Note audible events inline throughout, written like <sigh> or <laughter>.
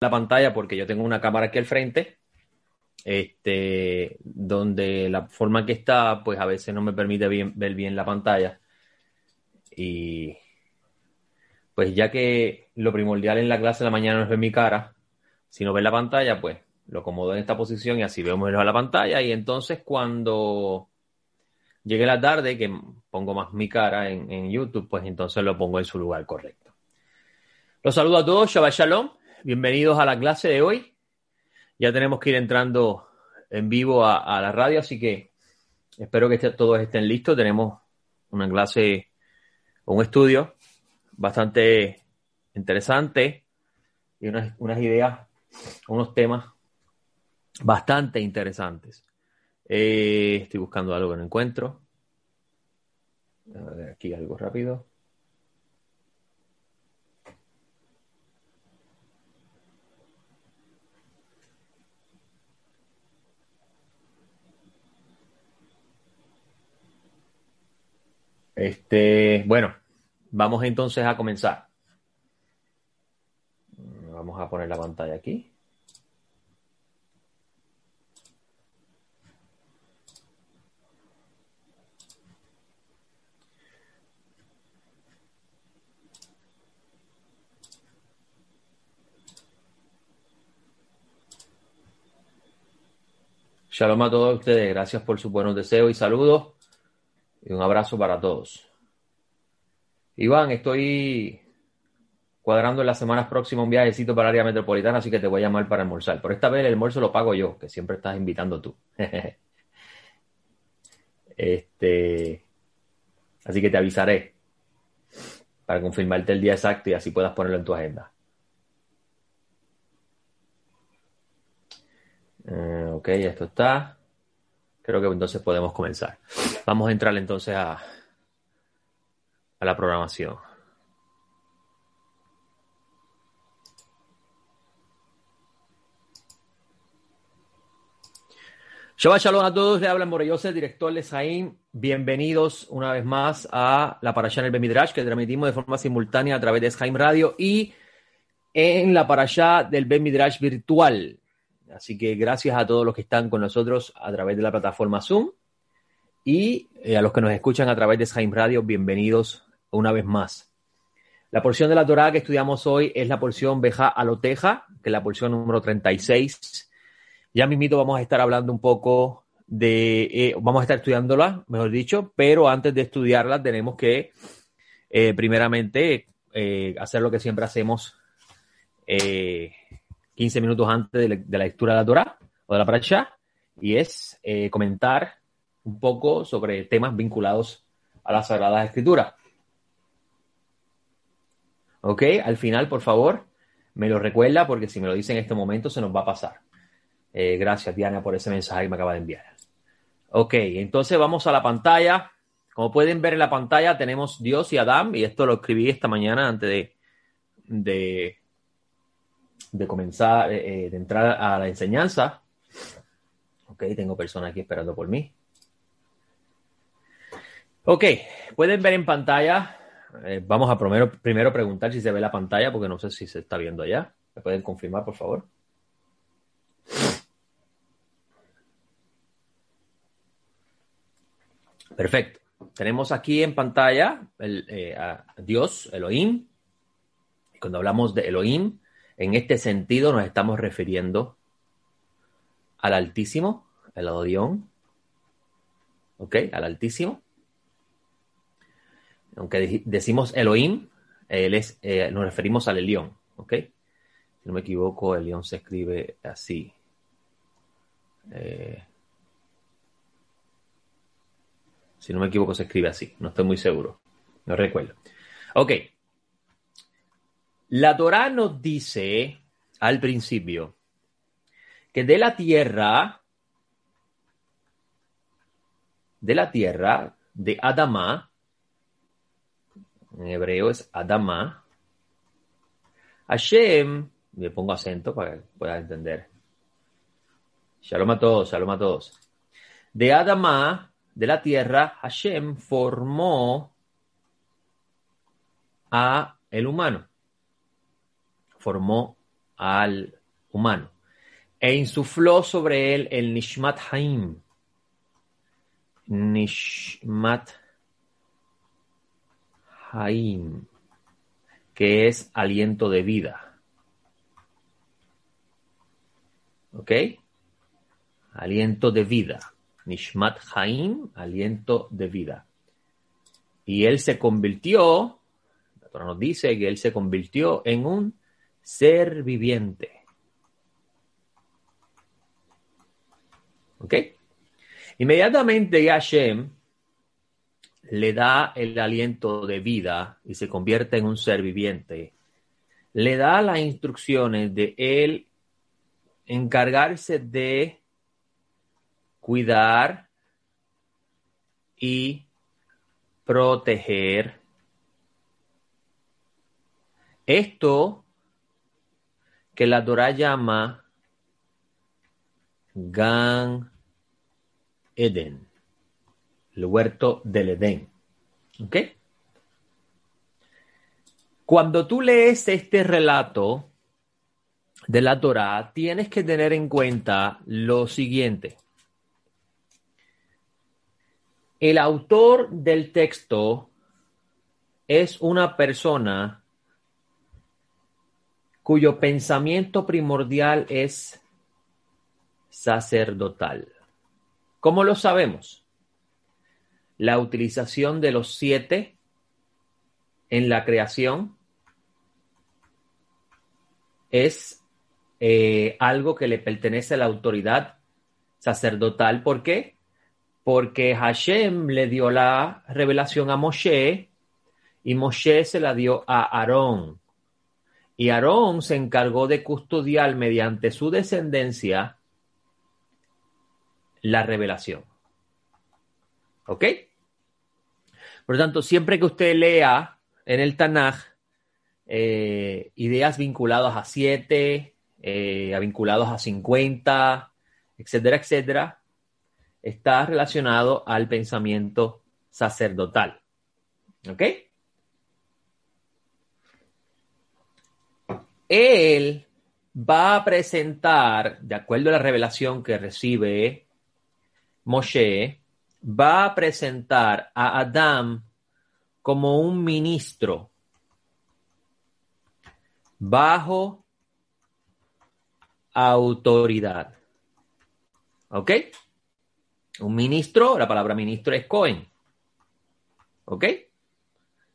la pantalla porque yo tengo una cámara aquí al frente, este, donde la forma que está, pues a veces no me permite ver bien la pantalla. Y pues ya que lo primordial en la clase de la mañana no es ver mi cara, sino ver la pantalla, pues lo acomodo en esta posición y así veo mejor la pantalla. Y entonces cuando llegue la tarde, que pongo más mi cara en, en YouTube, pues entonces lo pongo en su lugar correcto. Los saludo a todos, Shabbat Shalom. Bienvenidos a la clase de hoy. Ya tenemos que ir entrando en vivo a, la radio, así que espero que todos estén listos. Tenemos una clase, un estudio bastante interesante y unas, unas ideas, unos temas bastante interesantes. Eh, estoy buscando algo que no encuentro. Aquí algo rápido. Este, bueno, vamos entonces a comenzar. Vamos a poner la pantalla aquí. Shalom a todos ustedes, gracias por sus buenos deseos y saludos. Y un abrazo para todos. Iván, estoy cuadrando en las semanas próximas un viajecito para el área metropolitana, así que te voy a llamar para almorzar. Por esta vez el almuerzo lo pago yo, que siempre estás invitando tú. <laughs> este, así que te avisaré para confirmarte el día exacto y así puedas ponerlo en tu agenda. Eh, ok, esto está. Creo que entonces podemos comenzar. Vamos a entrar entonces a, la programación. Shabbat Shalom a todos, le habla Morellosa, director de Saín. Bienvenidos una vez más a la Parashá en el Bemidrash, que transmitimos de forma simultánea a través de Skype Radio y en la Parashá del Bemidrash virtual. Así que gracias a todos los que están con nosotros a través de la plataforma Zoom y eh, a los que nos escuchan a través de Skype Radio, bienvenidos una vez más. La porción de la Torah que estudiamos hoy es la porción Beja Aloteja, que es la porción número 36. Ya mismito vamos a estar hablando un poco de, eh, vamos a estar estudiándola, mejor dicho, pero antes de estudiarla tenemos que, eh, primeramente, hacer lo que siempre hacemos 15 minutos antes de la, lectura de la Torah o de la Parashá, y es comentar un poco sobre temas vinculados a las Sagradas Escrituras. ¿Ok? Al final, por favor, me lo recuerda porque si me lo dice en este momento se nos va a pasar. Eh, gracias, Diana, por ese mensaje que me acaba de enviar. Ok, entonces vamos a la pantalla. Como pueden ver en la pantalla tenemos Dios y Adán, y esto lo escribí esta mañana antes de, de comenzar, eh, de entrar a la enseñanza. Ok, tengo personas aquí esperando por mí. Ok, pueden ver en pantalla. Eh, vamos a primero, primero preguntar si se ve la pantalla, porque no sé si se está viendo allá. ¿Me pueden confirmar, por favor? Perfecto. Tenemos aquí en pantalla el, eh, a Dios, Elohim. Cuando hablamos de Elohim, en este sentido nos estamos refiriendo al Altísimo, el Odión. ¿Ok? Al Altísimo aunque decimos Elohim, él es, eh, nos referimos al Elión, ¿ok? Si no me equivoco, el león se escribe así. Eh, si no me equivoco, se escribe así. No estoy muy seguro. No recuerdo. Ok. La Torah nos dice al principio que de la tierra, de la tierra de Adama, en hebreo es Adama. Hashem, le pongo acento para que puedas entender. Shalom a todos, shalom a todos. De Adama, de la tierra, Hashem formó a el humano. Formó al humano e insufló sobre él el Nishmat Haim. Nishmat Haim, que es aliento de vida. ¿Ok? Aliento de vida. Nishmat Haim, aliento de vida. Y él se convirtió, la Torah nos dice que él se convirtió en un ser viviente. ¿Ok? Inmediatamente Hashem le da el aliento de vida y se convierte en un ser viviente. Le da las instrucciones de él encargarse de cuidar y proteger. Esto que la Torah llama Gan Eden, el huerto del Edén. ¿Ok? Cuando tú lees este relato de la Torah, tienes que tener en cuenta lo siguiente. El autor del texto es una persona cuyo pensamiento primordial es sacerdotal. ¿Cómo lo sabemos? La utilización de los siete en la creación es eh, algo que le pertenece a la autoridad sacerdotal. ¿Por qué? Porque Hashem le dio la revelación a Moshe y Moshe se la dio a Aarón. Y Aarón se encargó de custodiar mediante su descendencia la revelación. ¿Ok? Por lo tanto, siempre que usted lea en el Tanaj eh, ideas vinculadas a 7, eh, vinculados a 50, etcétera, etcétera, está relacionado al pensamiento sacerdotal. ¿Ok? Él va a presentar, de acuerdo a la revelación que recibe Moshe va a presentar a Adán como un ministro bajo autoridad. ¿Ok? Un ministro, la palabra ministro es Cohen. ¿Ok?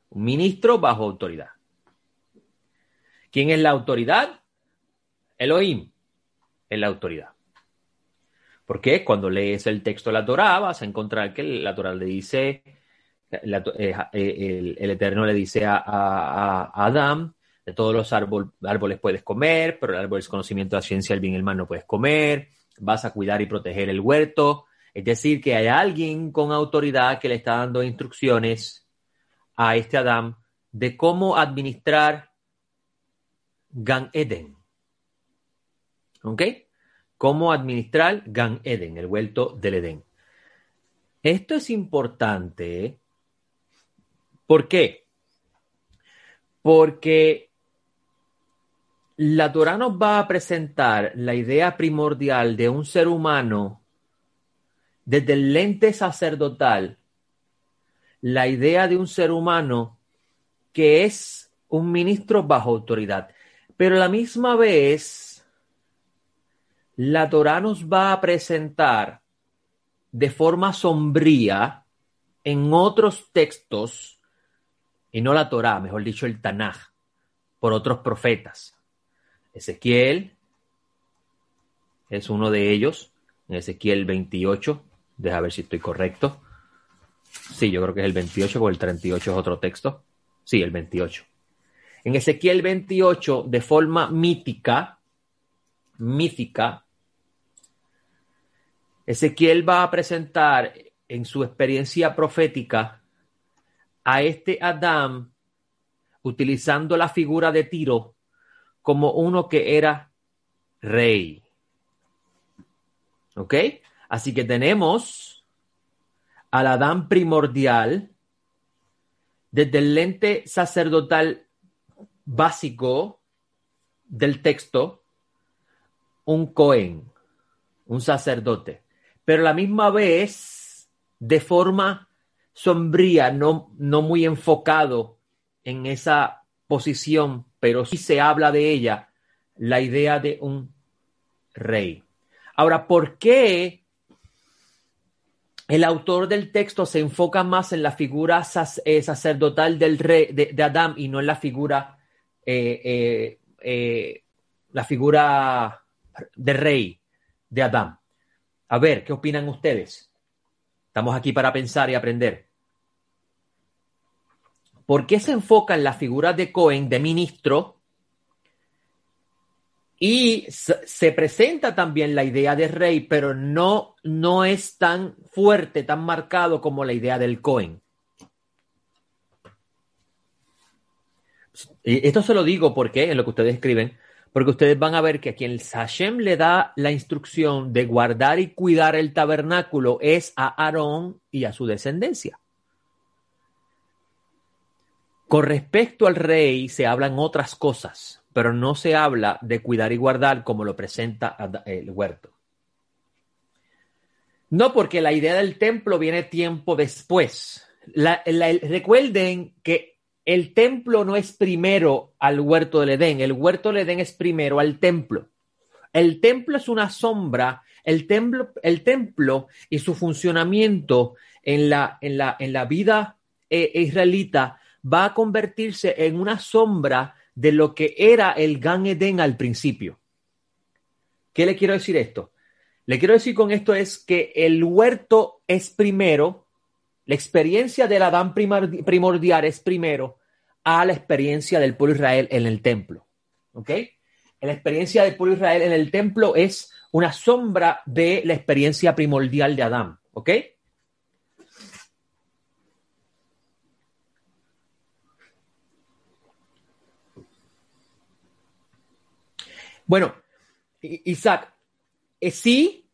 Un ministro bajo autoridad. ¿Quién es la autoridad? Elohim es la autoridad. Porque cuando lees el texto de la Torah vas a encontrar que la Torah le dice, eh, eh, el, Eterno le dice a, Adán, de todos los árboles puedes comer, pero el árbol del conocimiento de la ciencia, el bien y el mal no puedes comer, vas a cuidar y proteger el huerto. Es decir, que hay alguien con autoridad que le está dando instrucciones a este Adán de cómo administrar Gan Eden. ¿Ok? cómo administrar Gan Eden, el vuelto del Edén. Esto es importante. ¿Por qué? Porque la Torah nos va a presentar la idea primordial de un ser humano desde el lente sacerdotal, la idea de un ser humano que es un ministro bajo autoridad, pero a la misma vez la Torah nos va a presentar de forma sombría en otros textos, y no la Torah, mejor dicho el Tanaj, por otros profetas. Ezequiel es uno de ellos, en Ezequiel 28, deja ver si estoy correcto. Sí, yo creo que es el 28, porque el 38 es otro texto. Sí, el 28. En Ezequiel 28, de forma mítica, mítica, Ezequiel va a presentar en su experiencia profética a este Adán utilizando la figura de Tiro como uno que era rey. ¿Ok? Así que tenemos al Adán primordial desde el lente sacerdotal básico del texto un Cohen, un sacerdote, pero la misma vez de forma sombría, no, no muy enfocado en esa posición, pero sí se habla de ella, la idea de un rey. Ahora, ¿por qué el autor del texto se enfoca más en la figura eh, sacerdotal del rey de, Adán y no en la figura eh, eh, la figura de rey de Adán? A ver, ¿qué opinan ustedes? Estamos aquí para pensar y aprender. ¿Por qué se enfoca en la figura de Cohen, de ministro, y se presenta también la idea de rey, pero no, no es tan fuerte, tan marcado como la idea del Cohen. Esto se lo digo porque, en lo que ustedes escriben, porque ustedes van a ver que a quien Hashem le da la instrucción de guardar y cuidar el tabernáculo es a Aarón y a su descendencia. Con respecto al rey se hablan otras cosas pero no se habla de cuidar y guardar como lo presenta el huerto. No porque la idea del templo viene tiempo después. recuerden que el templo no es primero al huerto del Edén, el huerto del Edén es primero al templo. El templo es una sombra, el templo, el templo y su funcionamiento en la, en la, en la vida eh, israelita va a convertirse en una sombra de lo que era el Gan Eden al principio. ¿Qué le quiero decir esto? Le quiero decir con esto es que el huerto es primero, la experiencia del Adán primordial es primero a la experiencia del pueblo Israel en el templo. ¿Ok? La experiencia del pueblo Israel en el templo es una sombra de la experiencia primordial de Adán. ¿Ok? Bueno, Isaac, eh, sí,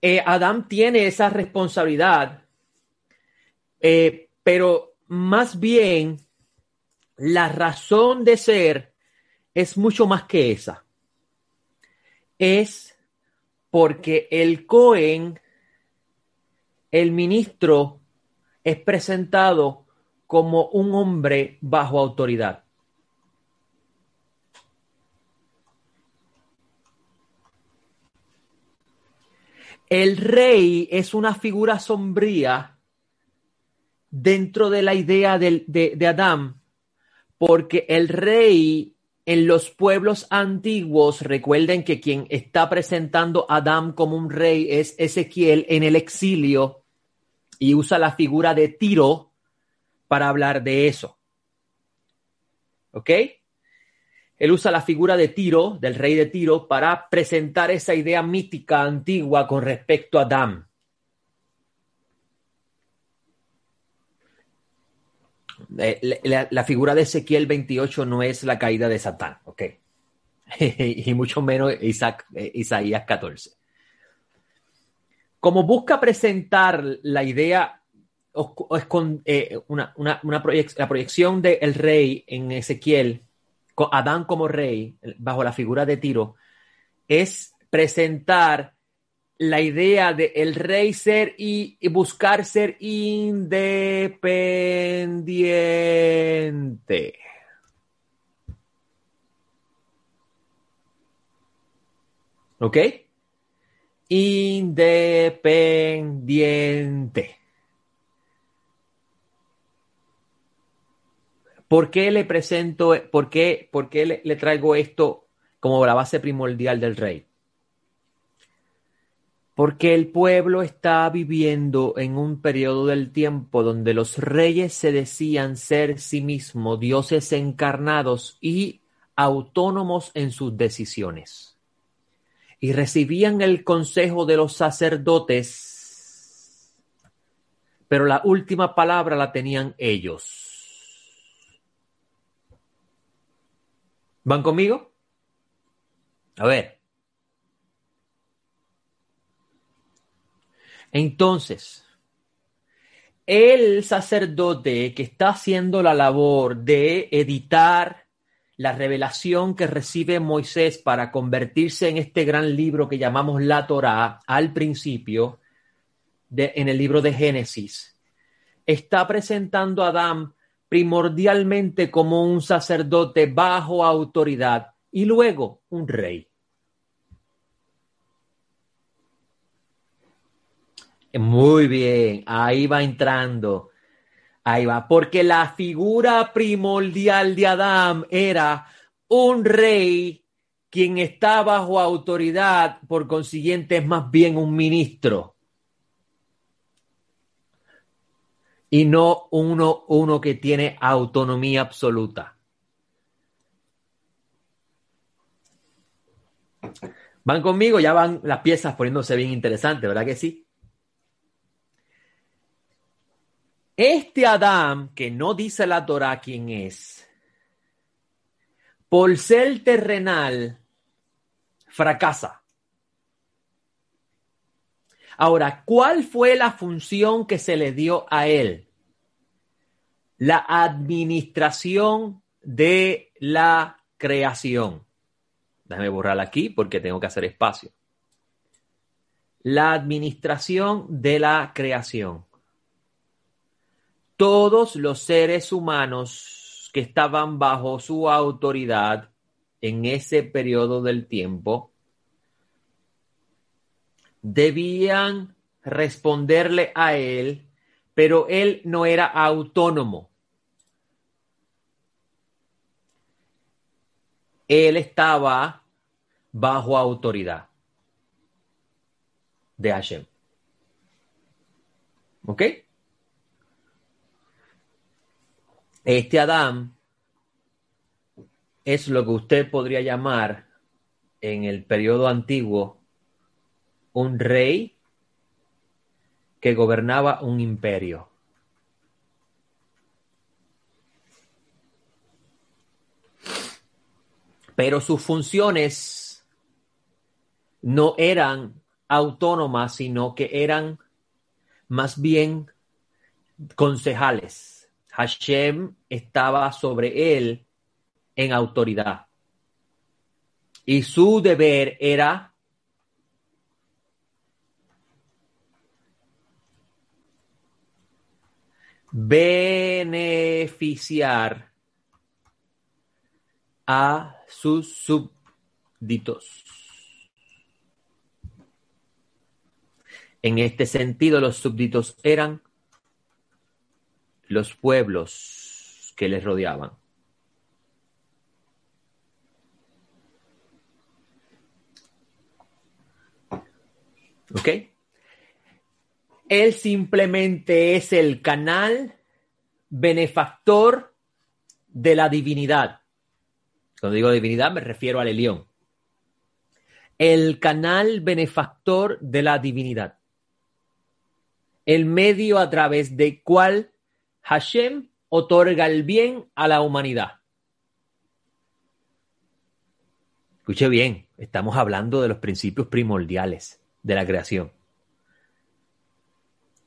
eh, Adán tiene esa responsabilidad, eh, pero más bien la razón de ser es mucho más que esa. Es porque el Cohen, el ministro, es presentado como un hombre bajo autoridad. El rey es una figura sombría dentro de la idea de, de, Adán, porque el rey en los pueblos antiguos, recuerden que quien está presentando a Adán como un rey es Ezequiel en el exilio y usa la figura de Tiro para hablar de eso. ¿Ok? Él usa la figura de Tiro, del rey de Tiro, para presentar esa idea mítica antigua con respecto a Adán. Eh, la, figura de Ezequiel 28 no es la caída de Satán, ¿ok? <laughs> y mucho menos eh, Isaías 14. Como busca presentar la idea, eh, una, la proyección del rey en Ezequiel Adán como rey, bajo la figura de Tiro, es presentar la idea de el rey ser y, buscar ser independiente. ¿Ok? Independiente. ¿Por qué le presento, por qué, por qué le, traigo esto como la base primordial del rey? Porque el pueblo está viviendo en un periodo del tiempo donde los reyes se decían ser sí mismos dioses encarnados y autónomos en sus decisiones. Y recibían el consejo de los sacerdotes, pero la última palabra la tenían ellos. ¿Van conmigo? A ver. Entonces, el sacerdote que está haciendo la labor de editar la revelación que recibe Moisés para convertirse en este gran libro que llamamos la Torá al principio, de, en el libro de Génesis, está presentando a Adán primordialmente como un sacerdote bajo autoridad y luego un rey. Muy bien, ahí va entrando. Ahí va, porque la figura primordial de Adán era un rey quien está bajo autoridad, por consiguiente es más bien un ministro. Y no uno, uno que tiene autonomía absoluta. ¿Van conmigo? Ya van las piezas poniéndose bien interesantes, ¿verdad que sí? Este Adán, que no dice la Torah quién es, por ser terrenal, fracasa. Ahora, ¿cuál fue la función que se le dio a él? La administración de la creación. Déjame borrarla aquí porque tengo que hacer espacio. La administración de la creación todos los seres humanos que estaban bajo su autoridad en ese periodo del tiempo debían responderle a él, pero él no era autónomo. Él estaba bajo autoridad de Hashem. ¿Ok? Este Adán es lo que usted podría llamar en el periodo antiguo un rey que gobernaba un imperio. Pero sus funciones no eran autónomas, sino que eran más bien concejales Hashem estaba sobre él en autoridad. Y su deber era beneficiar a sus súbditos. En este sentido, los súbditos eran los pueblos que les rodeaban. ¿Ok? Él simplemente es el canal benefactor de la divinidad. Cuando digo divinidad me refiero al Elión. El canal benefactor de la divinidad. El medio a través del cual Hashem otorga el bien a la humanidad. Escuche bien, estamos hablando de los principios primordiales de la creación.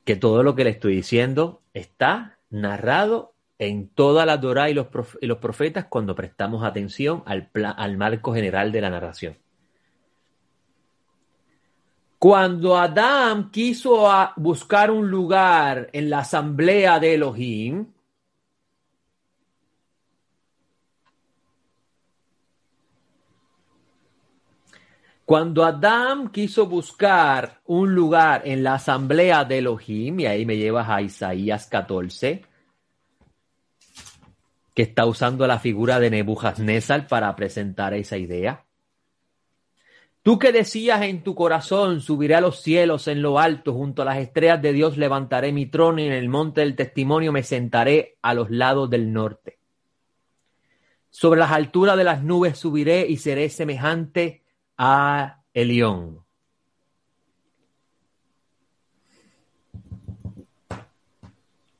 Que todo lo que le estoy diciendo está narrado en toda la Torah y los, profetas cuando prestamos atención al, al marco general de la narración. Cuando Adán quiso buscar un lugar en la asamblea de Elohim, Cuando Adán quiso buscar un lugar en la asamblea de Elohim, y ahí me llevas a Isaías 14, que está usando la figura de Nebuchadnezzar para presentar esa idea. Tú que decías en tu corazón, subiré a los cielos en lo alto, junto a las estrellas de Dios levantaré mi trono y en el monte del testimonio me sentaré a los lados del norte. Sobre las alturas de las nubes subiré y seré semejante a Elión.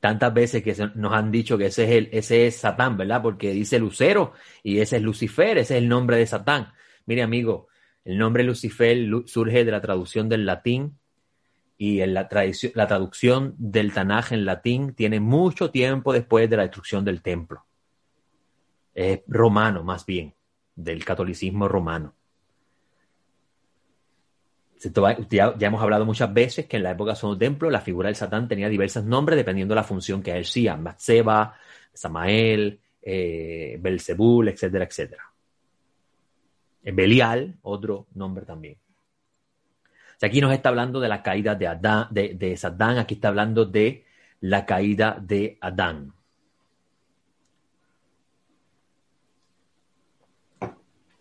Tantas veces que nos han dicho que ese es, el, ese es Satán, ¿verdad? Porque dice Lucero y ese es Lucifer, ese es el nombre de Satán. Mire, amigo, el nombre Lucifer surge de la traducción del latín y la, la traducción del Tanaj en latín tiene mucho tiempo después de la destrucción del templo. Es romano, más bien, del catolicismo romano. Ya, hemos hablado muchas veces que en la época de Templo la figura del Satán tenía diversos nombres dependiendo de la función que hacía. Matseba, Samael, eh, Belzebul, etcétera, etcétera. Belial, otro nombre también. aquí nos está hablando de la caída de, Adán, de, de aquí está hablando de la caída de Adán.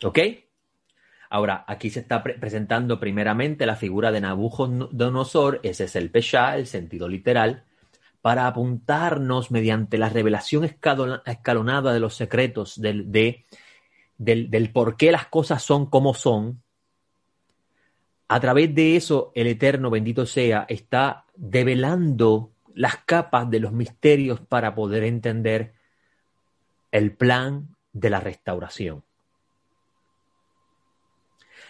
¿Ok? Ahora, aquí se está presentando primeramente la figura de Nabucodonosor, ese es el Pesha, el sentido literal, para apuntarnos mediante la revelación escalonada de los secretos del, del, por qué las cosas son como son. A través de eso, el Eterno, bendito sea, está develando las capas de los misterios para poder entender el plan de la restauración.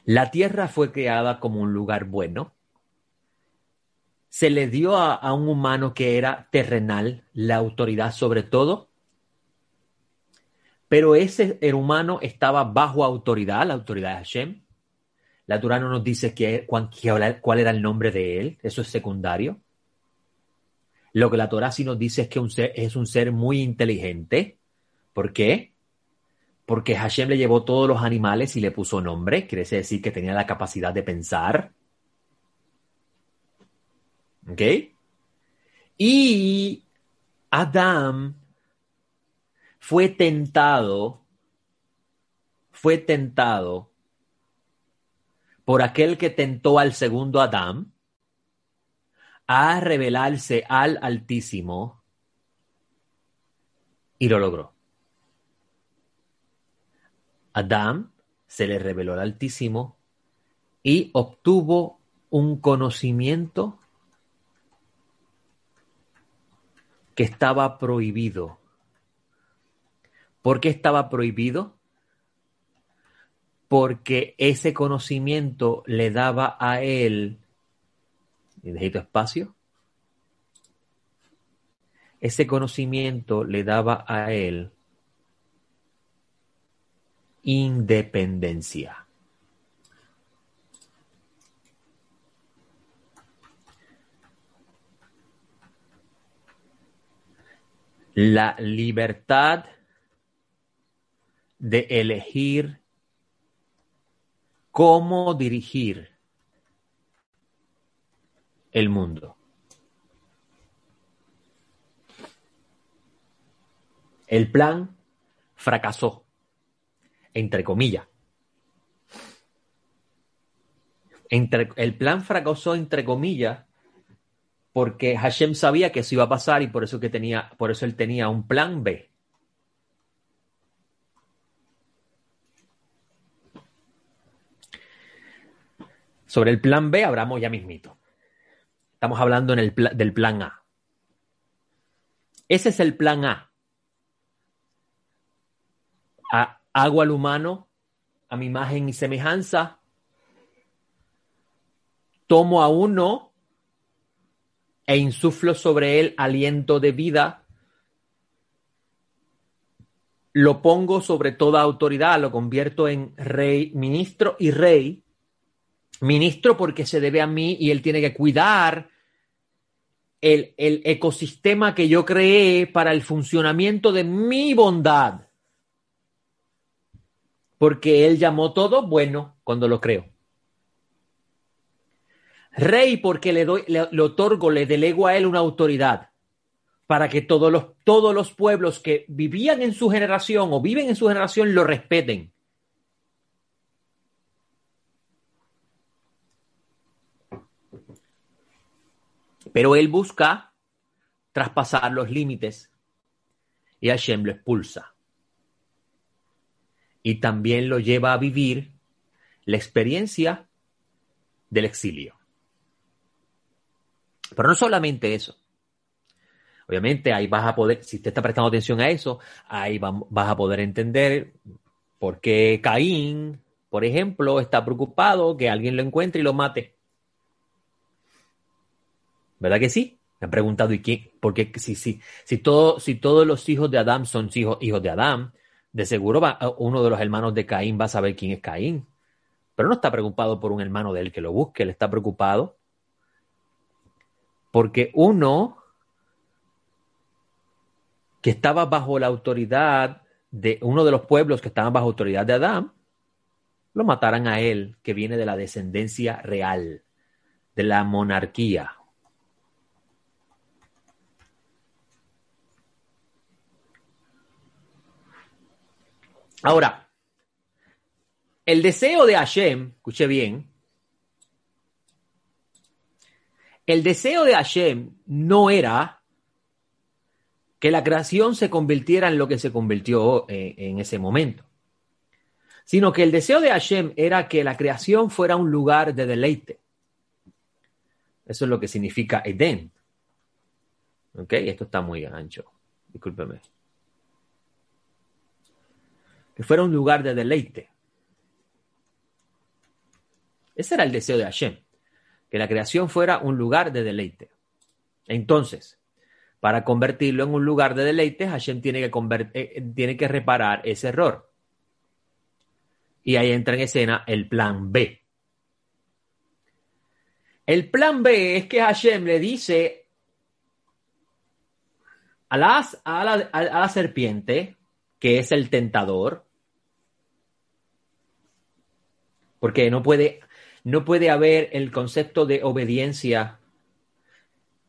La tierra fue creada como un lugar bueno. Se le dio a, un humano que era terrenal la autoridad sobre todo, pero ese humano estaba bajo autoridad, la autoridad de Hashem. La Torah no nos dice cuál era el nombre de él, eso es secundario. Lo que la Torah sí nos dice es que un es un ser muy inteligente. ¿Por qué? porque Hashem le llevó todos los animales y le puso nombre, quiere decir que tenía la capacidad de pensar. ¿Ok? Y Adam fue tentado, fue tentado por aquel que tentó al segundo Adán a revelarse al Altísimo y lo logró. Adán se le reveló al Altísimo y obtuvo un conocimiento que estaba prohibido. ¿Por qué estaba prohibido? Porque ese conocimiento le daba a él, y espacio, ese conocimiento le daba a él independencia. La libertad de elegir cómo dirigir el mundo. El plan fracasó entre comillas. Entre, el plan fracasó entre comillas porque Hashem sabía que eso iba a pasar y por eso que tenía, por eso él tenía un plan B. Sobre el plan B hablamos ya mismito. Estamos hablando en el del plan A. Ese es el plan A. a hago al humano a mi imagen y semejanza, tomo a uno e insuflo sobre él aliento de vida, lo pongo sobre toda autoridad, lo convierto en rey, ministro y rey, ministro porque se debe a mí y él tiene que cuidar el, el ecosistema que yo creé para el funcionamiento de mi bondad porque él llamó todo bueno cuando lo creó. Rey porque le, doy, le, otorgo, le delego a él una autoridad para que todos los, todos los pueblos que vivían en su generación o viven en su generación lo respeten. Pero él busca traspasar los límites y Hashem lo expulsa y también lo lleva a vivir la experiencia del exilio. Pero no solamente eso. Obviamente ahí vas a poder, si te está prestando atención a eso, ahí vas a poder entender por qué Caín, por ejemplo, está preocupado que alguien lo encuentre y lo mate. ¿Verdad que sí? Me han preguntado, ¿y qué? Porque si, si, si, todo, si todos los hijos de Adán son hijos, hijos de Adán, De seguro va, uno de los hermanos de Caín va a saber quién es Caín, pero no está preocupado por un hermano de él que lo busque, él está preocupado porque uno que estaba bajo la autoridad de uno de los pueblos que estaban bajo autoridad de Adán, lo mataran a él, que viene de la descendencia real, de la monarquía. Ahora, el deseo de Hashem, escuche bien, el deseo de Hashem no era que la creación se convirtiera en lo que se convirtió eh, en ese momento, sino que el deseo de Hashem era que la creación fuera un lugar de deleite. Eso es lo que significa Edén. ¿Ok? Esto está muy ancho. Discúlpeme. Que fuera un lugar de deleite. Ese era el deseo de Hashem que la creación fuera un lugar de deleite. Entonces, para convertirlo en un lugar de deleite, Hashem tiene que, eh, tiene que reparar ese error. Y ahí entra en escena el plan B. El plan B es que Hashem le dice a, las, a, la, a la serpiente, que es el tentador, porque no puede no puede haber el concepto de obediencia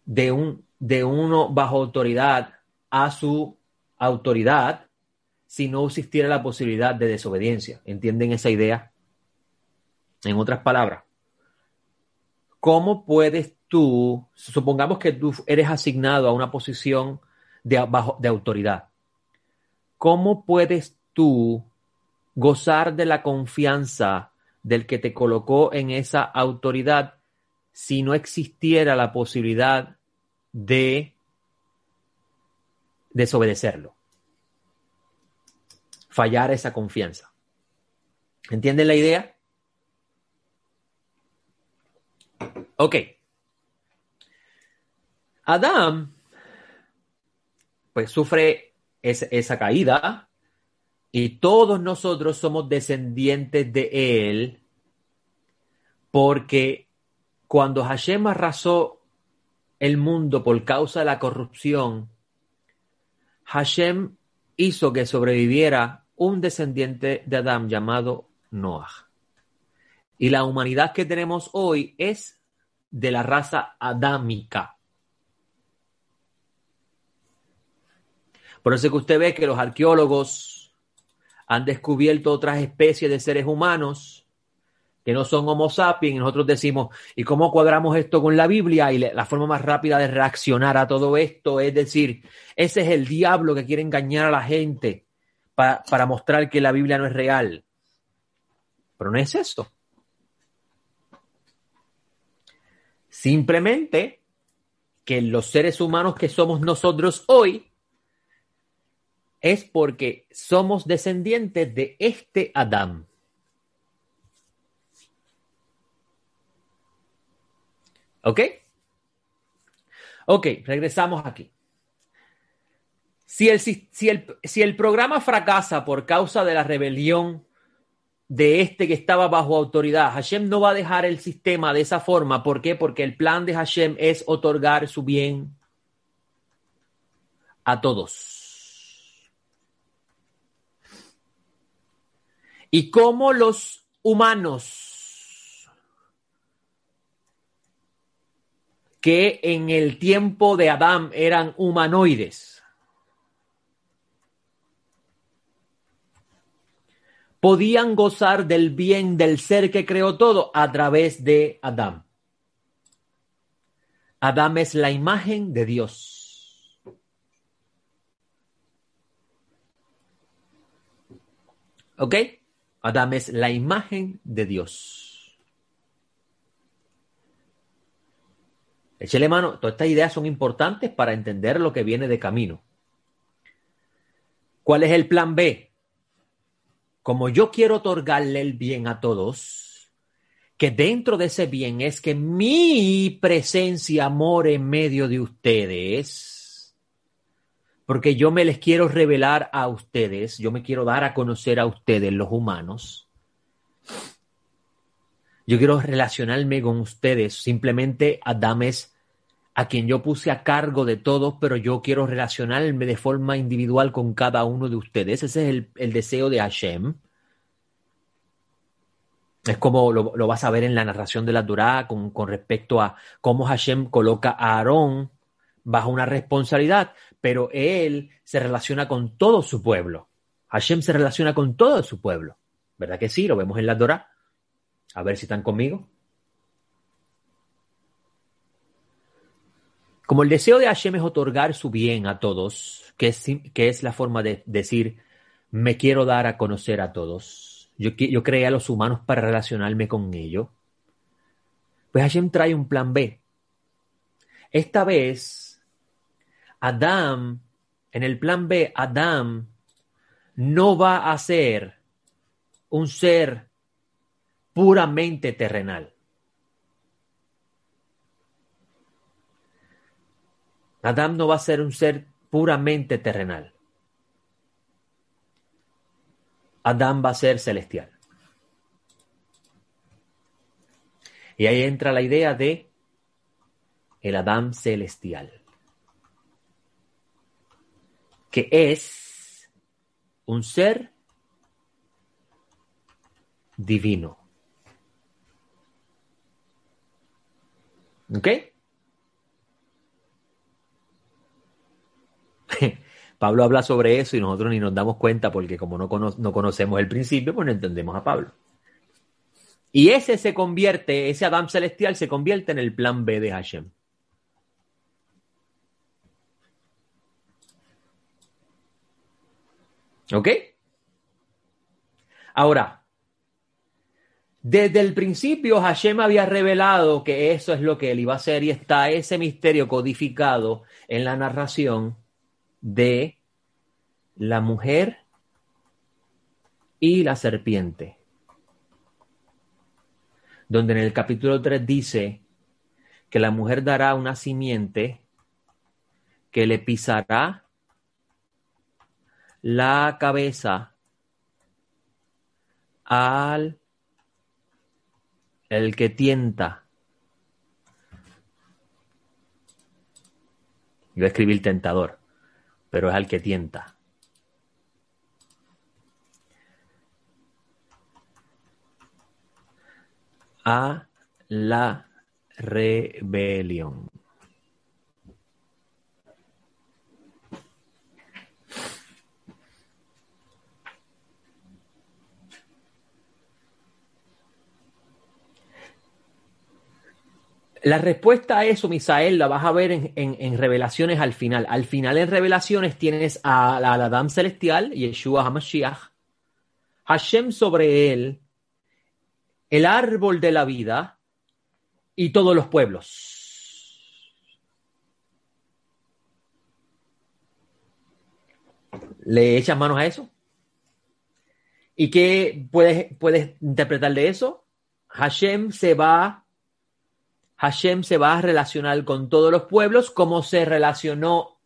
de, un, de uno bajo autoridad a su autoridad si no existiera la posibilidad de desobediencia. ¿Entienden esa idea? En otras palabras, ¿cómo puedes tú, supongamos que tú eres asignado a una posición de, de autoridad, ¿cómo puedes tú gozar de la confianza del que te colocó en esa autoridad si no existiera la posibilidad de desobedecerlo. Fallar esa confianza. ¿Entienden la idea? Ok. Adán, pues sufre esa caída, y todos nosotros somos descendientes de él, porque cuando Hashem arrasó el mundo por causa de la corrupción, Hashem hizo que sobreviviera un descendiente de Adán llamado Noah. Y la humanidad que tenemos hoy es de la raza adámica. Por eso que usted ve que los arqueólogos han descubierto otras especies de seres humanos que no son Homo sapiens, y nosotros decimos, ¿y cómo cuadramos esto con la Biblia? Y la forma más rápida de reaccionar a todo esto es decir, ese es el diablo que quiere engañar a la gente para, para mostrar que la Biblia no es real. Pero no es eso. Simplemente que los seres humanos que somos nosotros hoy es porque somos descendientes de este Adán. ¿Ok? Ok, regresamos aquí. Si el, si, el, si el programa fracasa por causa de la rebelión de este que estaba bajo autoridad, Hashem no va a dejar el sistema de esa forma. ¿Por qué? Porque el plan de Hashem es otorgar su bien a todos. Y cómo los humanos que en el tiempo de Adán eran humanoides, podían gozar del bien del ser que creó todo a través de Adán. Adán es la imagen de Dios. ¿Ok? Adán es la imagen de Dios. Échele mano, todas estas ideas son importantes para entender lo que viene de camino. ¿Cuál es el plan B? Como yo quiero otorgarle el bien a todos, que dentro de ese bien es que mi presencia more en medio de ustedes, porque yo me les quiero revelar a ustedes, yo me quiero dar a conocer a ustedes, los humanos. Yo quiero relacionarme con ustedes. Simplemente Adam es a quien yo puse a cargo de todos, pero yo quiero relacionarme de forma individual con cada uno de ustedes. Ese es el, deseo de Hashem. Es como lo, vas a ver en la narración de la Torah con, con respecto a cómo Hashem coloca a Aarón bajo una responsabilidad, pero él se relaciona con todo su pueblo. Hashem se relaciona con todo su pueblo. ¿Verdad que sí? Lo vemos en la Torah. A ver si están conmigo. Como el deseo de Hashem es otorgar su bien a todos, que es, que es la forma de decir, me quiero dar a conocer a todos. Yo, yo creé a los humanos para relacionarme con ellos. Pues Hashem trae un plan B. Esta vez, Adam, en el plan B, Adam no va a ser un ser puramente terrenal. Adam no va a ser un ser puramente terrenal. Adán va a ser celestial. Y ahí entra la idea de el Adán celestial, que es un ser divino. ¿Ok? <laughs> Pablo habla sobre eso y nosotros ni nos damos cuenta porque como no, no conocemos el principio, pues no entendemos a Pablo. Y ese se convierte, ese Adán celestial se convierte en el plan B de Hashem. ¿Ok? Ahora, desde el principio Hashem había revelado que eso es lo que él iba a hacer y está ese misterio codificado en la narración de la mujer y la serpiente, donde en el capítulo 3 dice que la mujer dará una simiente que le pisará la cabeza al el que tienta. Yo escribí el tentador pero es al que tienta. A la rebelión. La respuesta a eso, Misael, la vas a ver en, revelaciones al final. Al final en revelaciones tienes a la, Adam celestial, Yeshua HaMashiach, Hashem sobre él, el árbol de la vida y todos los pueblos. ¿Le echas manos a eso? ¿Y qué puedes, puedes interpretar de eso? Hashem se va Hashem se va a relacionar con todos los pueblos como se relacionó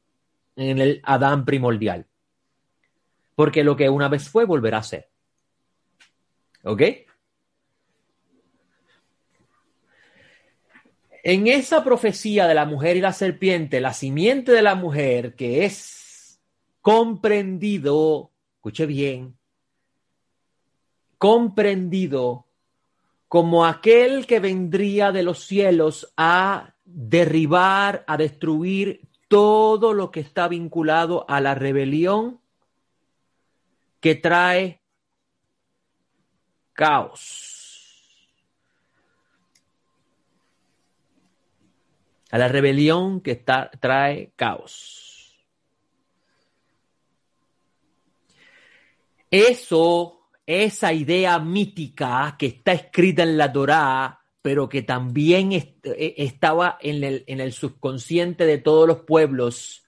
en el Adán primordial. Porque lo que una vez fue volverá a ser. ¿Ok? En esa profecía de la mujer y la serpiente, la simiente de la mujer que es comprendido, escuche bien, comprendido como aquel que vendría de los cielos a derribar, a destruir todo lo que está vinculado a la rebelión que trae caos. A la rebelión que trae caos. Eso esa idea mítica que está escrita en la Torá, pero que también e, estaba en el, en el subconsciente de todos los pueblos,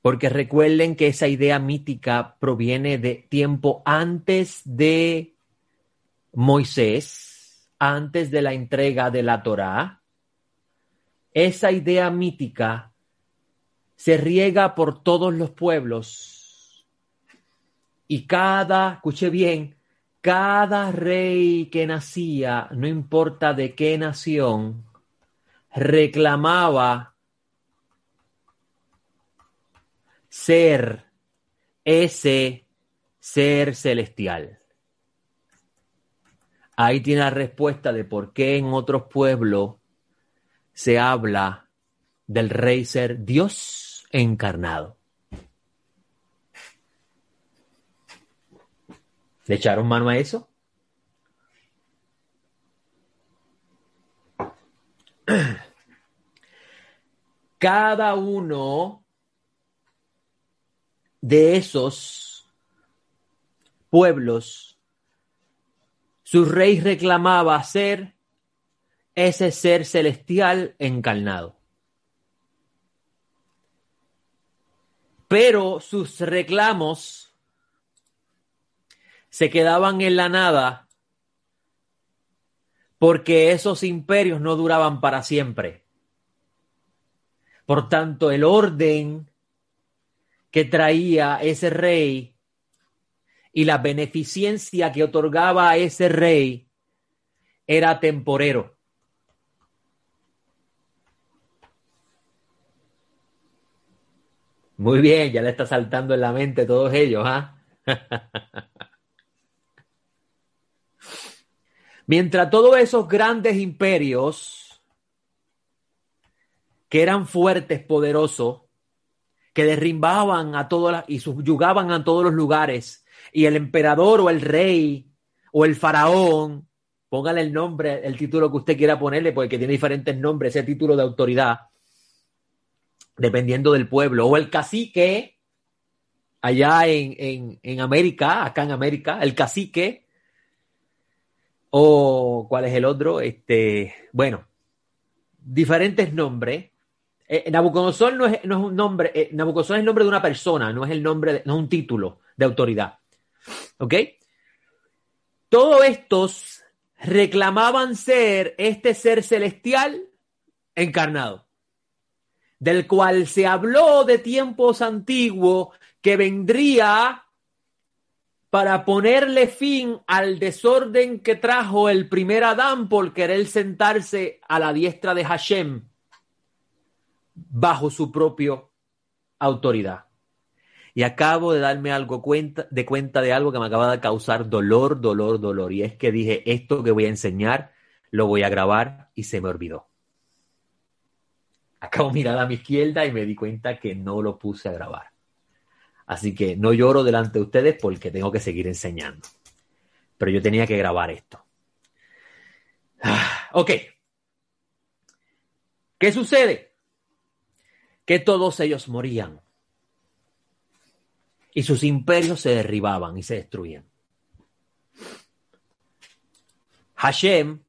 porque recuerden que esa idea mítica proviene de tiempo antes de Moisés, antes de la entrega de la Torá. Esa idea mítica se riega por todos los pueblos. Y cada, escuche bien, cada rey que nacía, no importa de qué nación, reclamaba ser ese ser celestial. Ahí tiene la respuesta de por qué en otros pueblos se habla del rey ser Dios encarnado. ¿Le echaron mano a eso? <clears throat> Cada uno de esos pueblos, su rey reclamaba ser ese ser celestial encarnado. Pero sus reclamos se quedaban en la nada porque esos imperios no duraban para siempre. Por tanto, el orden que traía ese rey y la beneficencia que otorgaba a ese rey era temporero. Muy bien, ya le está saltando en la mente todos ellos, ¿ah? <laughs> Mientras todos esos grandes imperios que eran fuertes, poderosos, que derrimbaban a todas y subyugaban a todos los lugares, y el emperador o el rey o el faraón, póngale el nombre, el título que usted quiera ponerle, porque tiene diferentes nombres, ese título de autoridad, dependiendo del pueblo, o el cacique, allá en, en, en América, acá en América, el cacique, o cuál es el otro, este, bueno, diferentes nombres. Eh, Nabucodonosor no es, no es, un nombre, eh, Nabucodonosor es el nombre de una persona, no es el nombre, de, no es un título de autoridad. ¿Ok? Todos estos reclamaban ser este ser celestial encarnado, del cual se habló de tiempos antiguos que vendría para ponerle fin al desorden que trajo el primer Adán por querer sentarse a la diestra de Hashem bajo su propia autoridad. Y acabo de darme algo de cuenta de algo que me acaba de causar dolor, dolor, dolor. Y es que dije, esto que voy a enseñar, lo voy a grabar y se me olvidó. Acabo de mirar a mi izquierda y me di cuenta que no lo puse a grabar. Así que no lloro delante de ustedes porque tengo que seguir enseñando. Pero yo tenía que grabar esto. Ah, ok. ¿Qué sucede? Que todos ellos morían. Y sus imperios se derribaban y se destruían. Hashem,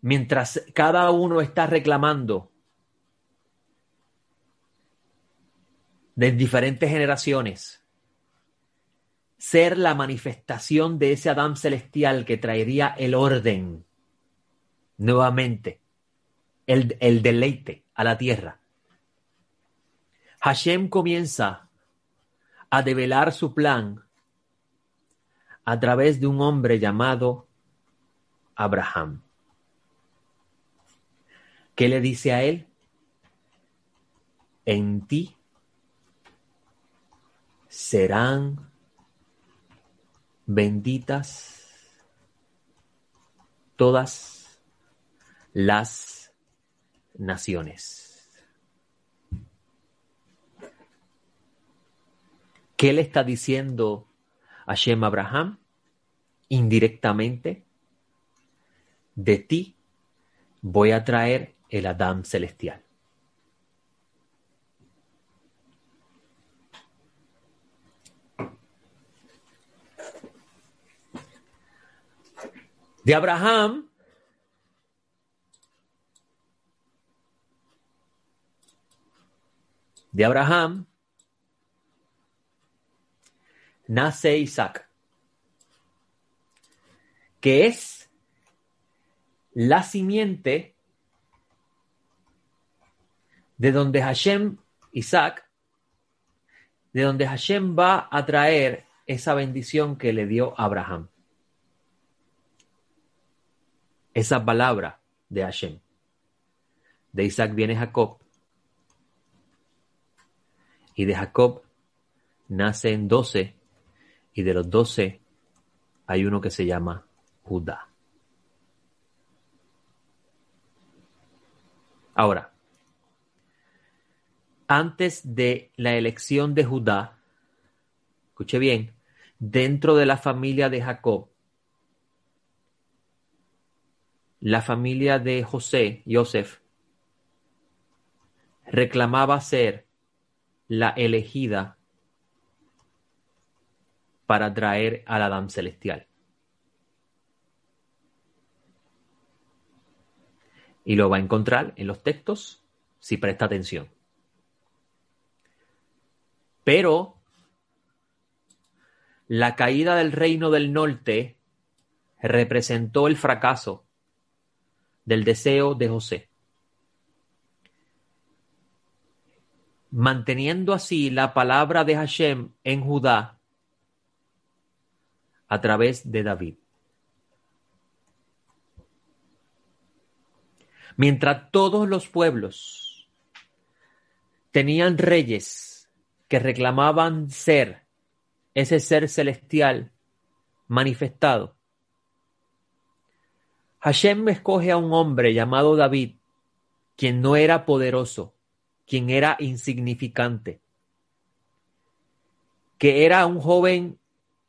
mientras cada uno está reclamando de diferentes generaciones, ser la manifestación de ese Adán celestial que traería el orden nuevamente, el, el deleite a la tierra. Hashem comienza a develar su plan a través de un hombre llamado Abraham. ¿Qué le dice a él? En ti serán benditas todas las naciones. ¿Qué le está diciendo a Shem Abraham? Indirectamente, de ti voy a traer el Adán celestial. De Abraham de Abraham nace Isaac, que es la simiente de donde Hashem, Isaac, de donde Hashem va a traer esa bendición que le dio Abraham. Esa palabra de Hashem. De Isaac viene Jacob. Y de Jacob nacen doce. Y de los doce hay uno que se llama Judá. Ahora, antes de la elección de Judá, escuche bien, dentro de la familia de Jacob, la familia de José, Joseph, reclamaba ser la elegida para traer al Adán celestial. Y lo va a encontrar en los textos si presta atención. Pero la caída del reino del norte representó el fracaso del deseo de José. Manteniendo así la palabra de Hashem en Judá a través de David. Mientras todos los pueblos tenían reyes que reclamaban ser ese ser celestial manifestado, Hashem escoge a un hombre llamado David, quien no era poderoso, quien era insignificante, que era un joven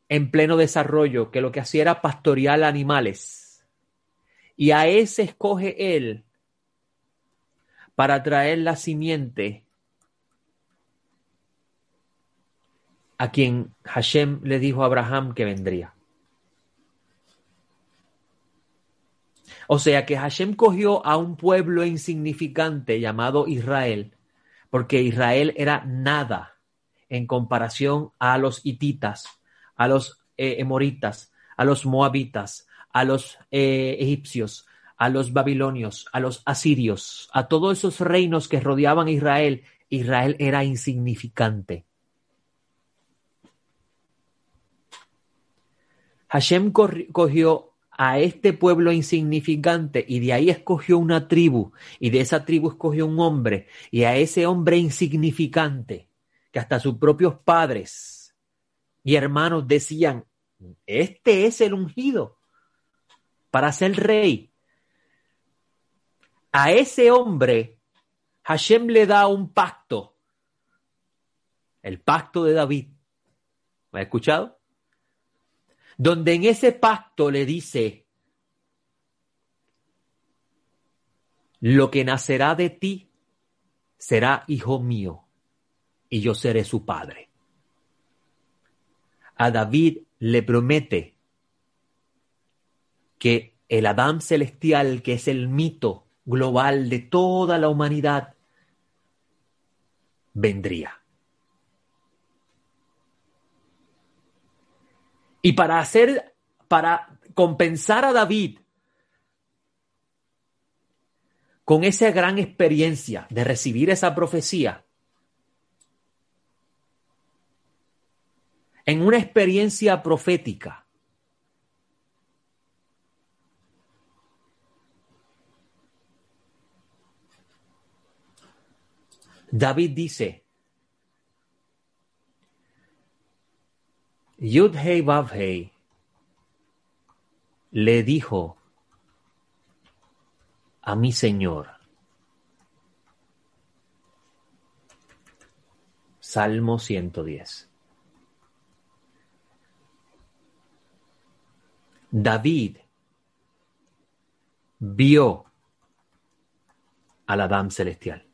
en pleno desarrollo, que lo que hacía era pastorear animales. Y a ese escoge él para traer la simiente a quien Hashem le dijo a Abraham que vendría. O sea que Hashem cogió a un pueblo insignificante llamado Israel, porque Israel era nada en comparación a los hititas, a los eh, emoritas, a los moabitas, a los eh, egipcios, a los babilonios, a los asirios, a todos esos reinos que rodeaban Israel. Israel era insignificante. Hashem cogió a este pueblo insignificante y de ahí escogió una tribu y de esa tribu escogió un hombre y a ese hombre insignificante que hasta sus propios padres y hermanos decían, este es el ungido para ser rey. A ese hombre Hashem le da un pacto, el pacto de David. ¿Me ha escuchado? Donde en ese pacto le dice, lo que nacerá de ti será hijo mío y yo seré su padre. A David le promete que el Adán celestial, que es el mito global de toda la humanidad, vendría. Y para hacer, para compensar a David con esa gran experiencia de recibir esa profecía, en una experiencia profética, David dice, Yudhei le dijo a mi Señor, Salmo 110. David vio al Adán celestial.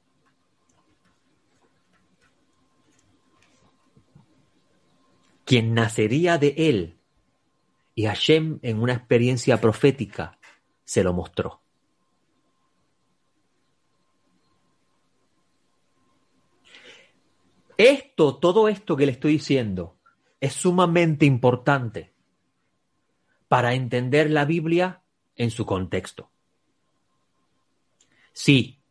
Quien nacería de él. Y Hashem, en una experiencia profética, se lo mostró. Esto, todo esto que le estoy diciendo, es sumamente importante para entender la Biblia en su contexto. Sí,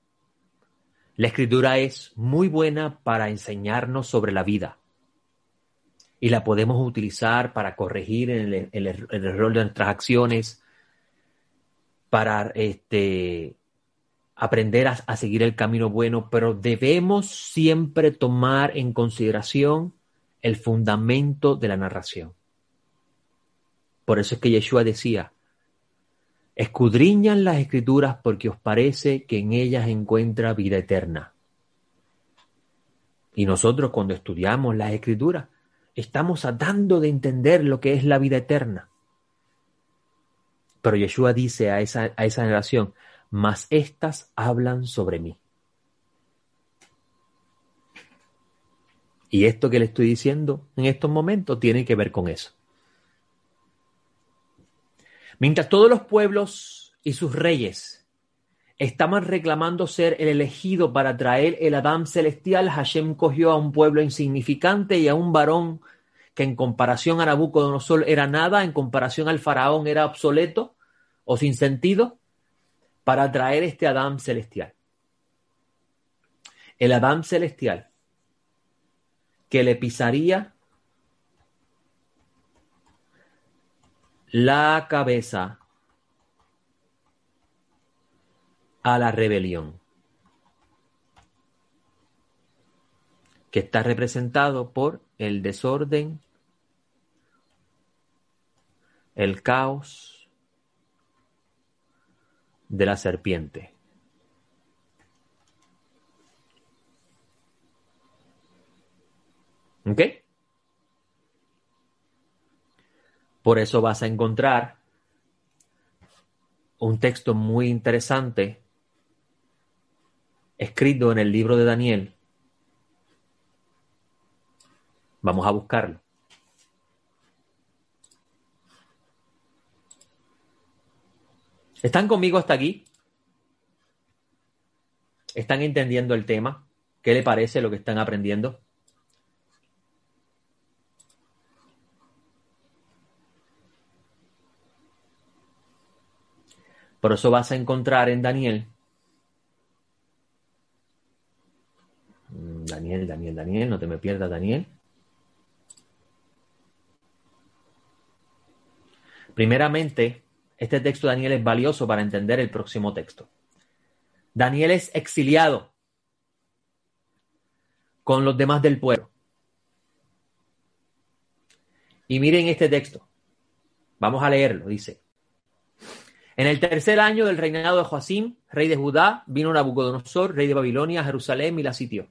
La escritura es muy buena para enseñarnos sobre la vida y la podemos utilizar para corregir el, error de nuestras acciones, para este, aprender a, a, seguir el camino bueno, pero debemos siempre tomar en consideración el fundamento de la narración. Por eso es que Yeshua decía, escudriñan las escrituras porque os parece que en ellas encuentra vida eterna. Y nosotros cuando estudiamos las escrituras, estamos tratando de entender lo que es la vida eterna. Pero Yeshua dice a esa, a esa generación, mas estas hablan sobre mí. Y esto que le estoy diciendo en estos momentos tiene que ver con eso. Mientras todos los pueblos y sus reyes estaban reclamando ser el elegido para traer el Adán celestial, Hashem cogió a un pueblo insignificante y a un varón que en comparación a Nabucodonosor era nada, en comparación al faraón era obsoleto o sin sentido, para traer este Adán celestial. El Adán celestial que le pisaría la cabeza a la rebelión, que está representado por el desorden, el caos, de la serpiente. ¿Ok? Por eso vas a encontrar un texto muy interesante escrito en el libro de Daniel. Vamos a buscarlo. ¿Están conmigo hasta aquí? ¿Están entendiendo el tema? ¿Qué le parece lo que están aprendiendo? Por eso vas a encontrar en Daniel. Daniel, Daniel, Daniel, no te me pierdas, Daniel. Primeramente, este texto de Daniel es valioso para entender el próximo texto. Daniel es exiliado con los demás del pueblo. Y miren este texto. Vamos a leerlo. Dice, en el tercer año del reinado de Joacim, rey de Judá, vino Nabucodonosor, rey de Babilonia, a Jerusalén y la sitió.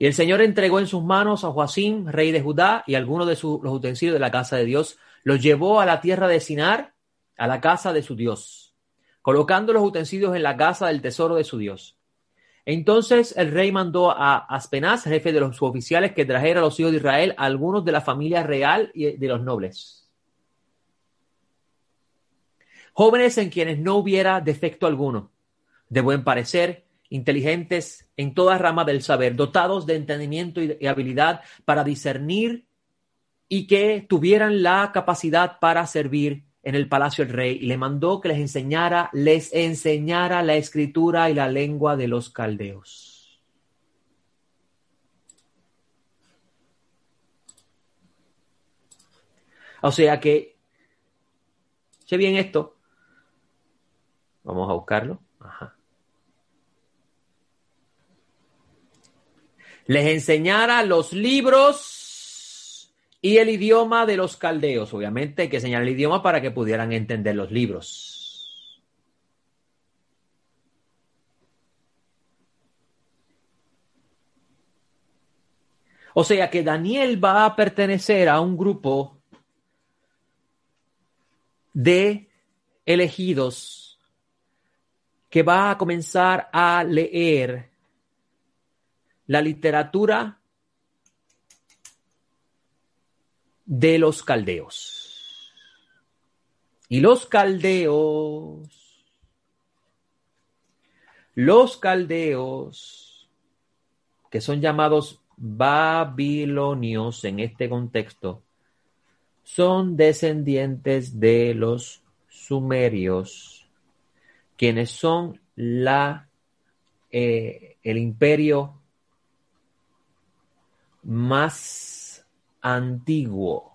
Y el Señor entregó en sus manos a Joacim, rey de Judá, y algunos de los utensilios de la casa de Dios, los llevó a la tierra de Sinar a la casa de su Dios, colocando los utensilios en la casa del tesoro de su Dios. Entonces el rey mandó a Aspenaz, jefe de los oficiales, que trajera a los hijos de Israel algunos de la familia real y de los nobles. Jóvenes en quienes no hubiera defecto alguno, de buen parecer, inteligentes en toda rama del saber, dotados de entendimiento y habilidad para discernir y que tuvieran la capacidad para servir en el palacio del rey y le mandó que les enseñara, les enseñara la escritura y la lengua de los caldeos. O sea que, sé bien esto, vamos a buscarlo. Ajá. Les enseñara los libros y el idioma de los caldeos. Obviamente hay que enseñar el idioma para que pudieran entender los libros. O sea que Daniel va a pertenecer a un grupo de elegidos que va a comenzar a leer la literatura de los caldeos. Y los caldeos, los caldeos, que son llamados babilonios en este contexto, son descendientes de los sumerios, quienes son la eh, el imperio más antiguo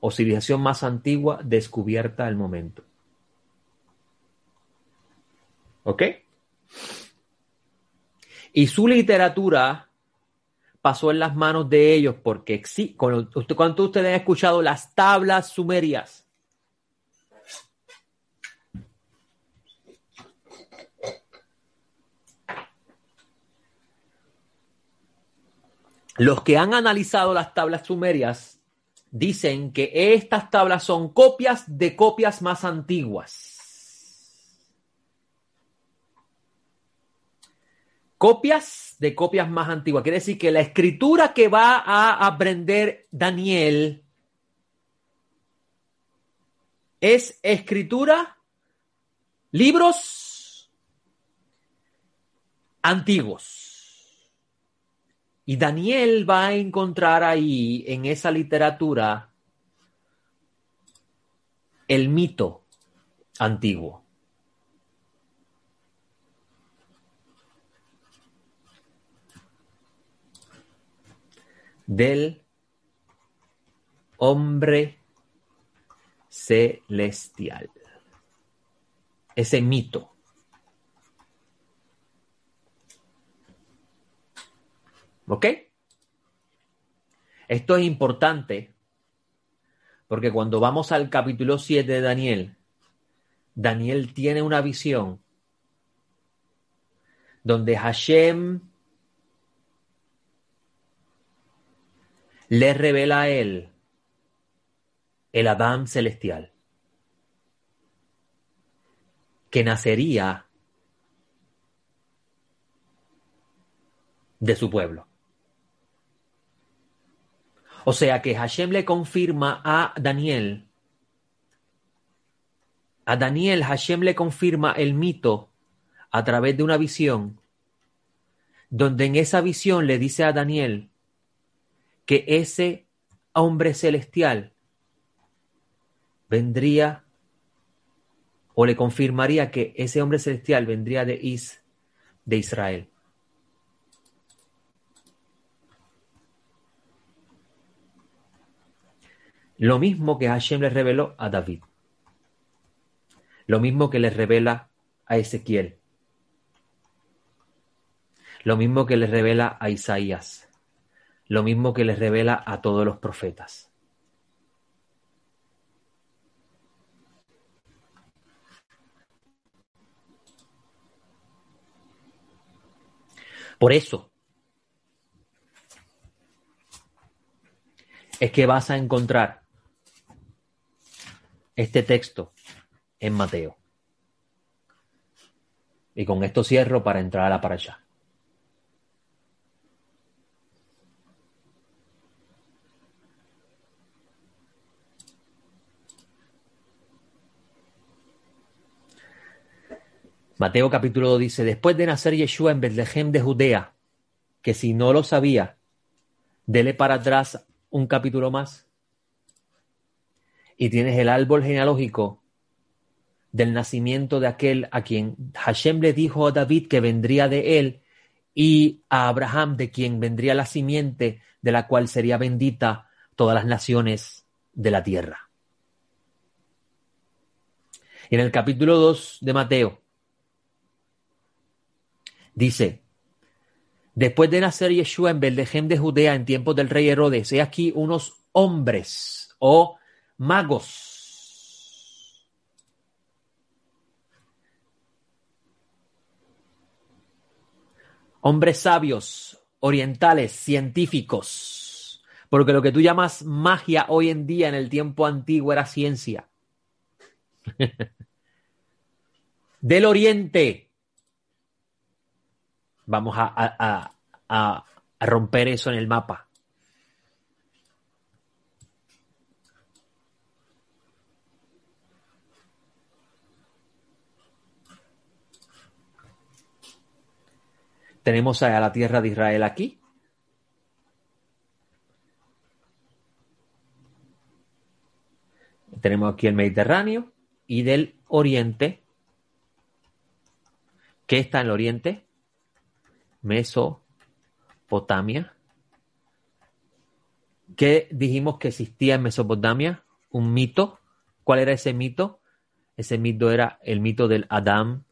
o civilización más antigua descubierta al momento. ¿Ok? Y su literatura pasó en las manos de ellos porque ¿cuánto ustedes han escuchado las tablas sumerias? Los que han analizado las tablas sumerias dicen que estas tablas son copias de copias más antiguas. Copias de copias más antiguas. Quiere decir que la escritura que va a aprender Daniel es escritura, libros antiguos. Y Daniel va a encontrar ahí, en esa literatura, el mito antiguo. del hombre celestial. Ese mito. ¿Ok? Esto es importante porque cuando vamos al capítulo 7 de Daniel, Daniel tiene una visión donde Hashem le revela a él el Adán celestial, que nacería de su pueblo. O sea que Hashem le confirma a Daniel, a Daniel Hashem le confirma el mito a través de una visión, donde en esa visión le dice a Daniel que ese hombre celestial vendría o le confirmaría que ese hombre celestial vendría de Is, de Israel. Lo mismo que Hashem le reveló a David. Lo mismo que le revela a Ezequiel. Lo mismo que le revela a Isaías. Lo mismo que le revela a todos los profetas. Por eso es que vas a encontrar este texto en Mateo. Y con esto cierro para entrar a la para allá. Mateo capítulo 2 dice, después de nacer Yeshua en Betlehem de Judea, que si no lo sabía, dele para atrás un capítulo más y tienes el árbol genealógico del nacimiento de aquel a quien Hashem le dijo a David que vendría de él y a Abraham de quien vendría la simiente de la cual sería bendita todas las naciones de la tierra. En el capítulo 2 de Mateo dice, después de nacer Yeshua en Beldejem de Judea en tiempos del rey Herodes, he aquí unos hombres o magos. Hombres sabios, orientales, científicos, porque lo que tú llamas magia hoy en día en el tiempo antiguo era ciencia. <laughs> Del oriente. Vamos a, a romper eso en el mapa. Tenemos a la tierra de Israel aquí. Tenemos aquí el Mediterráneo y del Oriente. ¿Qué está en el Oriente? Mesopotamia. ¿Qué dijimos que existía en Mesopotamia? Un mito. ¿Cuál era ese mito? Ese mito era el mito del Adán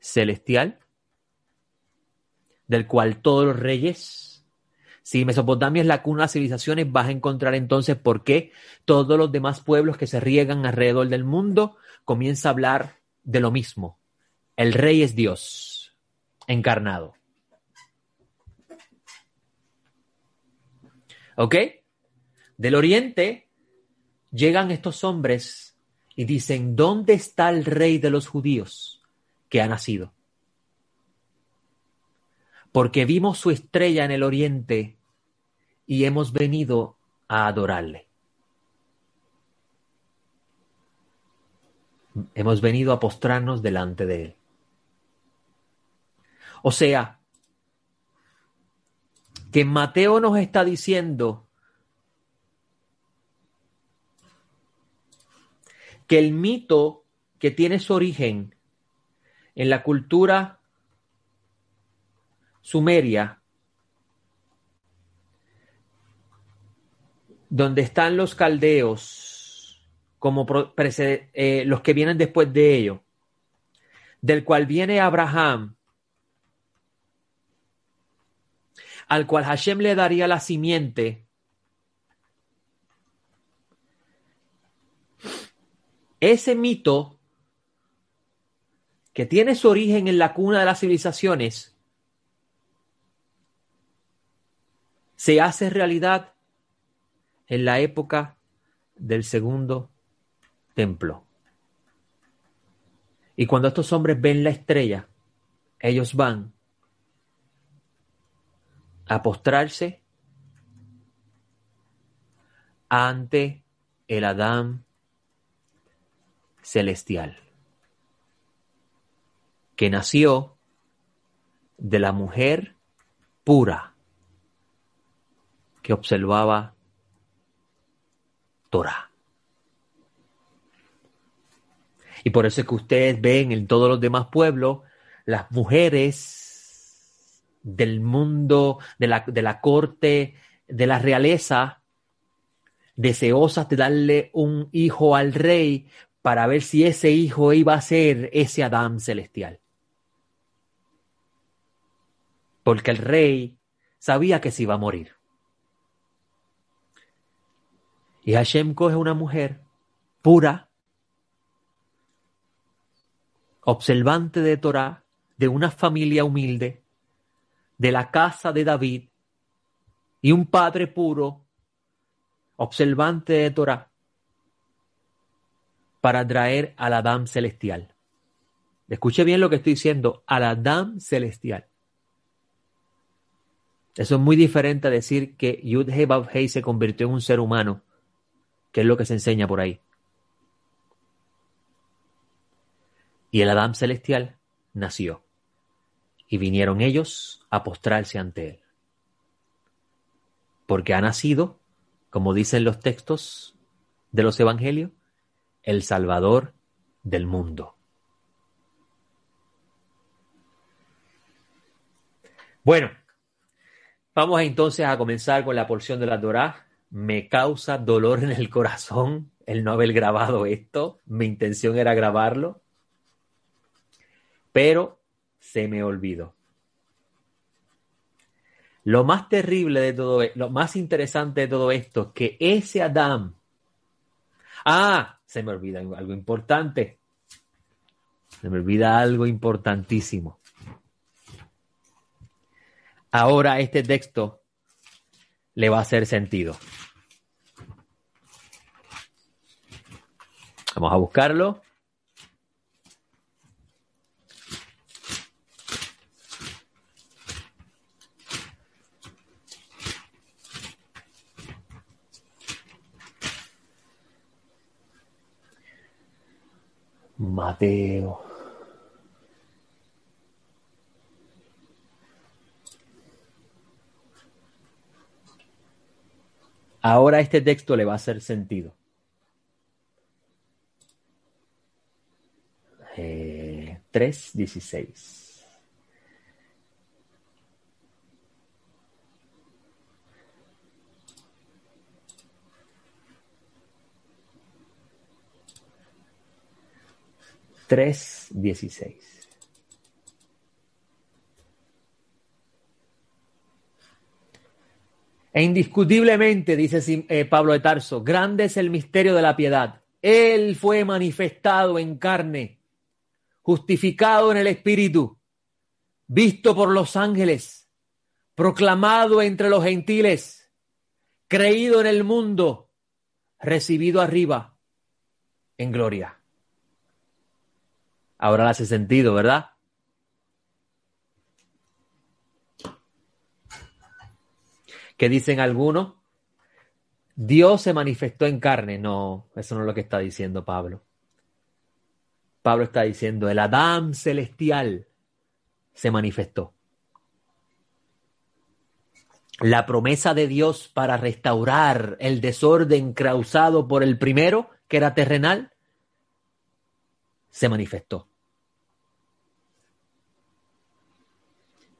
celestial, del cual todos los reyes, si Mesopotamia es la cuna de las civilizaciones, vas a encontrar entonces por qué todos los demás pueblos que se riegan alrededor del mundo comienza a hablar de lo mismo. El rey es Dios encarnado. ¿Ok? Del oriente llegan estos hombres y dicen, ¿dónde está el rey de los judíos que ha nacido? Porque vimos su estrella en el oriente y hemos venido a adorarle. Hemos venido a postrarnos delante de él. O sea, que Mateo nos está diciendo que el mito que tiene su origen en la cultura sumeria, donde están los caldeos, como eh, los que vienen después de ellos, del cual viene Abraham, al cual Hashem le daría la simiente Ese mito que tiene su origen en la cuna de las civilizaciones se hace realidad en la época del segundo templo. Y cuando estos hombres ven la estrella, ellos van a postrarse ante el Adán celestial, que nació de la mujer pura observaba Torah. Y por eso es que ustedes ven en todos los demás pueblos las mujeres del mundo, de la, de la corte, de la realeza, deseosas de darle un hijo al rey, para ver si ese hijo iba a ser ese Adán celestial. Porque el rey sabía que se iba a morir. Y Hashem coge una mujer pura, observante de Torah, de una familia humilde, de la casa de David, y un padre puro, observante de Torah, para traer al Adán celestial. Escuche bien lo que estoy diciendo, al Adán celestial. Eso es muy diferente a decir que Yud He se convirtió en un ser humano, que es lo que se enseña por ahí. Y el Adán celestial nació, y vinieron ellos a postrarse ante él. Porque ha nacido, como dicen los textos de los evangelios, el Salvador del mundo. Bueno, vamos entonces a comenzar con la porción de la Torá. Me causa dolor en el corazón el no haber grabado esto. Mi intención era grabarlo, pero se me olvidó. Lo más terrible de todo, e, lo más interesante de todo esto, es que ese Adán, ah, se me olvida algo importante. Se me olvida algo importantísimo. Ahora este texto le va a hacer sentido. Vamos a buscarlo. Mateo. Ahora este texto le va a hacer sentido. Eh, 3.16. Tres dieciséis. E indiscutiblemente, dice eh, Pablo de Tarso, grande es el misterio de la piedad. Él fue manifestado en carne, justificado en el Espíritu, visto por los ángeles, proclamado entre los gentiles, creído en el mundo, recibido arriba en gloria. Ahora hace sentido, ¿verdad? ¿Qué dicen algunos? Dios se manifestó en carne. No, eso no es lo que está diciendo Pablo. Pablo está diciendo, el Adán celestial se manifestó. La promesa de Dios para restaurar el desorden causado por el primero, que era terrenal, se manifestó.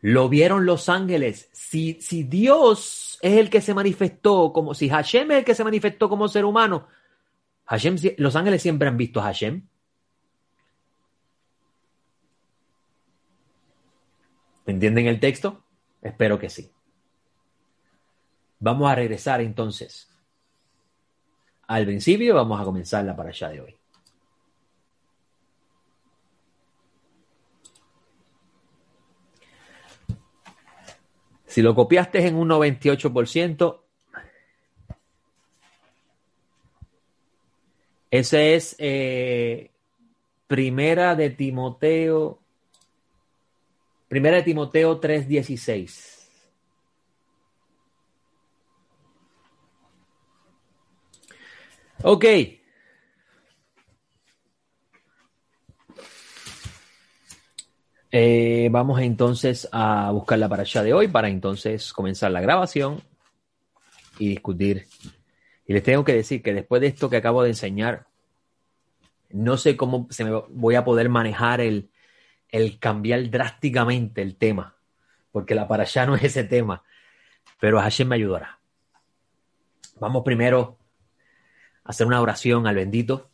Lo vieron los ángeles. Si, si Dios es el que se manifestó, como si Hashem es el que se manifestó como ser humano, Hashem, los ángeles siempre han visto a Hashem. ¿Entienden el texto? Espero que sí. Vamos a regresar entonces al principio. Vamos a comenzar la allá de hoy. Si lo copiaste en un 98%, ese es eh, Primera de Timoteo, Primera de Timoteo 3:16. Ok. Eh, vamos entonces a buscar la allá de hoy para entonces comenzar la grabación y discutir. Y les tengo que decir que después de esto que acabo de enseñar, no sé cómo se me voy a poder manejar el, el cambiar drásticamente el tema, porque la para allá no es ese tema, pero Hashem me ayudará. Vamos primero a hacer una oración al bendito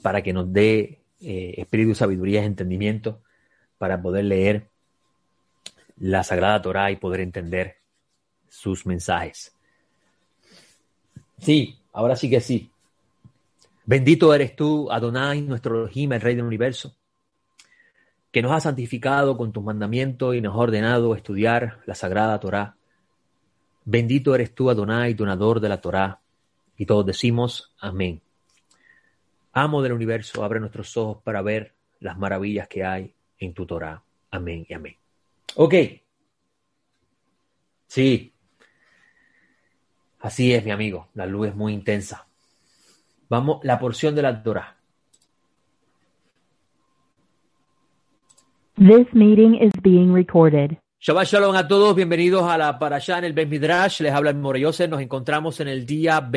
para que nos dé eh, espíritu, sabiduría y entendimiento para poder leer la Sagrada Torá y poder entender sus mensajes. Sí, ahora sí que sí. Bendito eres tú, Adonai, nuestro Elohim, el Rey del Universo, que nos has santificado con tus mandamientos y nos has ordenado estudiar la Sagrada Torá. Bendito eres tú, Adonai, donador de la Torá. Y todos decimos amén. Amo del universo, abre nuestros ojos para ver las maravillas que hay en tu Torah. Amén y amén. Ok. Sí. Así es, mi amigo. La luz es muy intensa. Vamos, la porción de la Torah. This meeting is being recorded. Shabbat Shalom a todos, bienvenidos a la Parashá en el Ben Midrash. Les habla el Moreyose. Nos encontramos en el día 20.